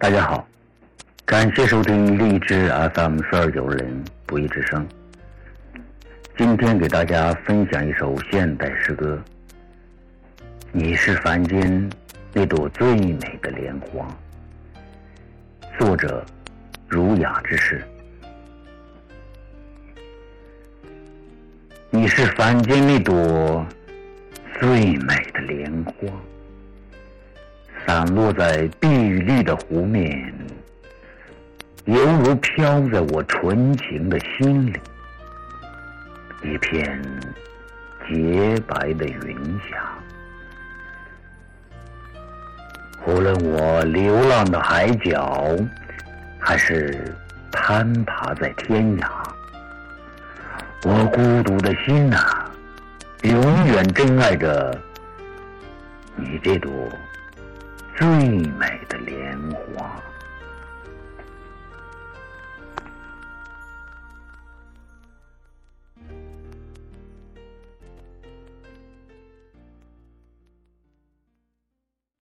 大家好，感谢收听荔枝 FM 四二九零不义之声。今天给大家分享一首现代诗歌。你是凡间那朵最美的莲花。作者：儒雅之士。你是凡间那朵最美的莲花。散落在碧绿的湖面，犹如飘在我纯情的心里，一片洁白的云霞。无论我流浪的海角，还是攀爬在天涯，我孤独的心呐，永远珍爱着你这朵。最美的莲。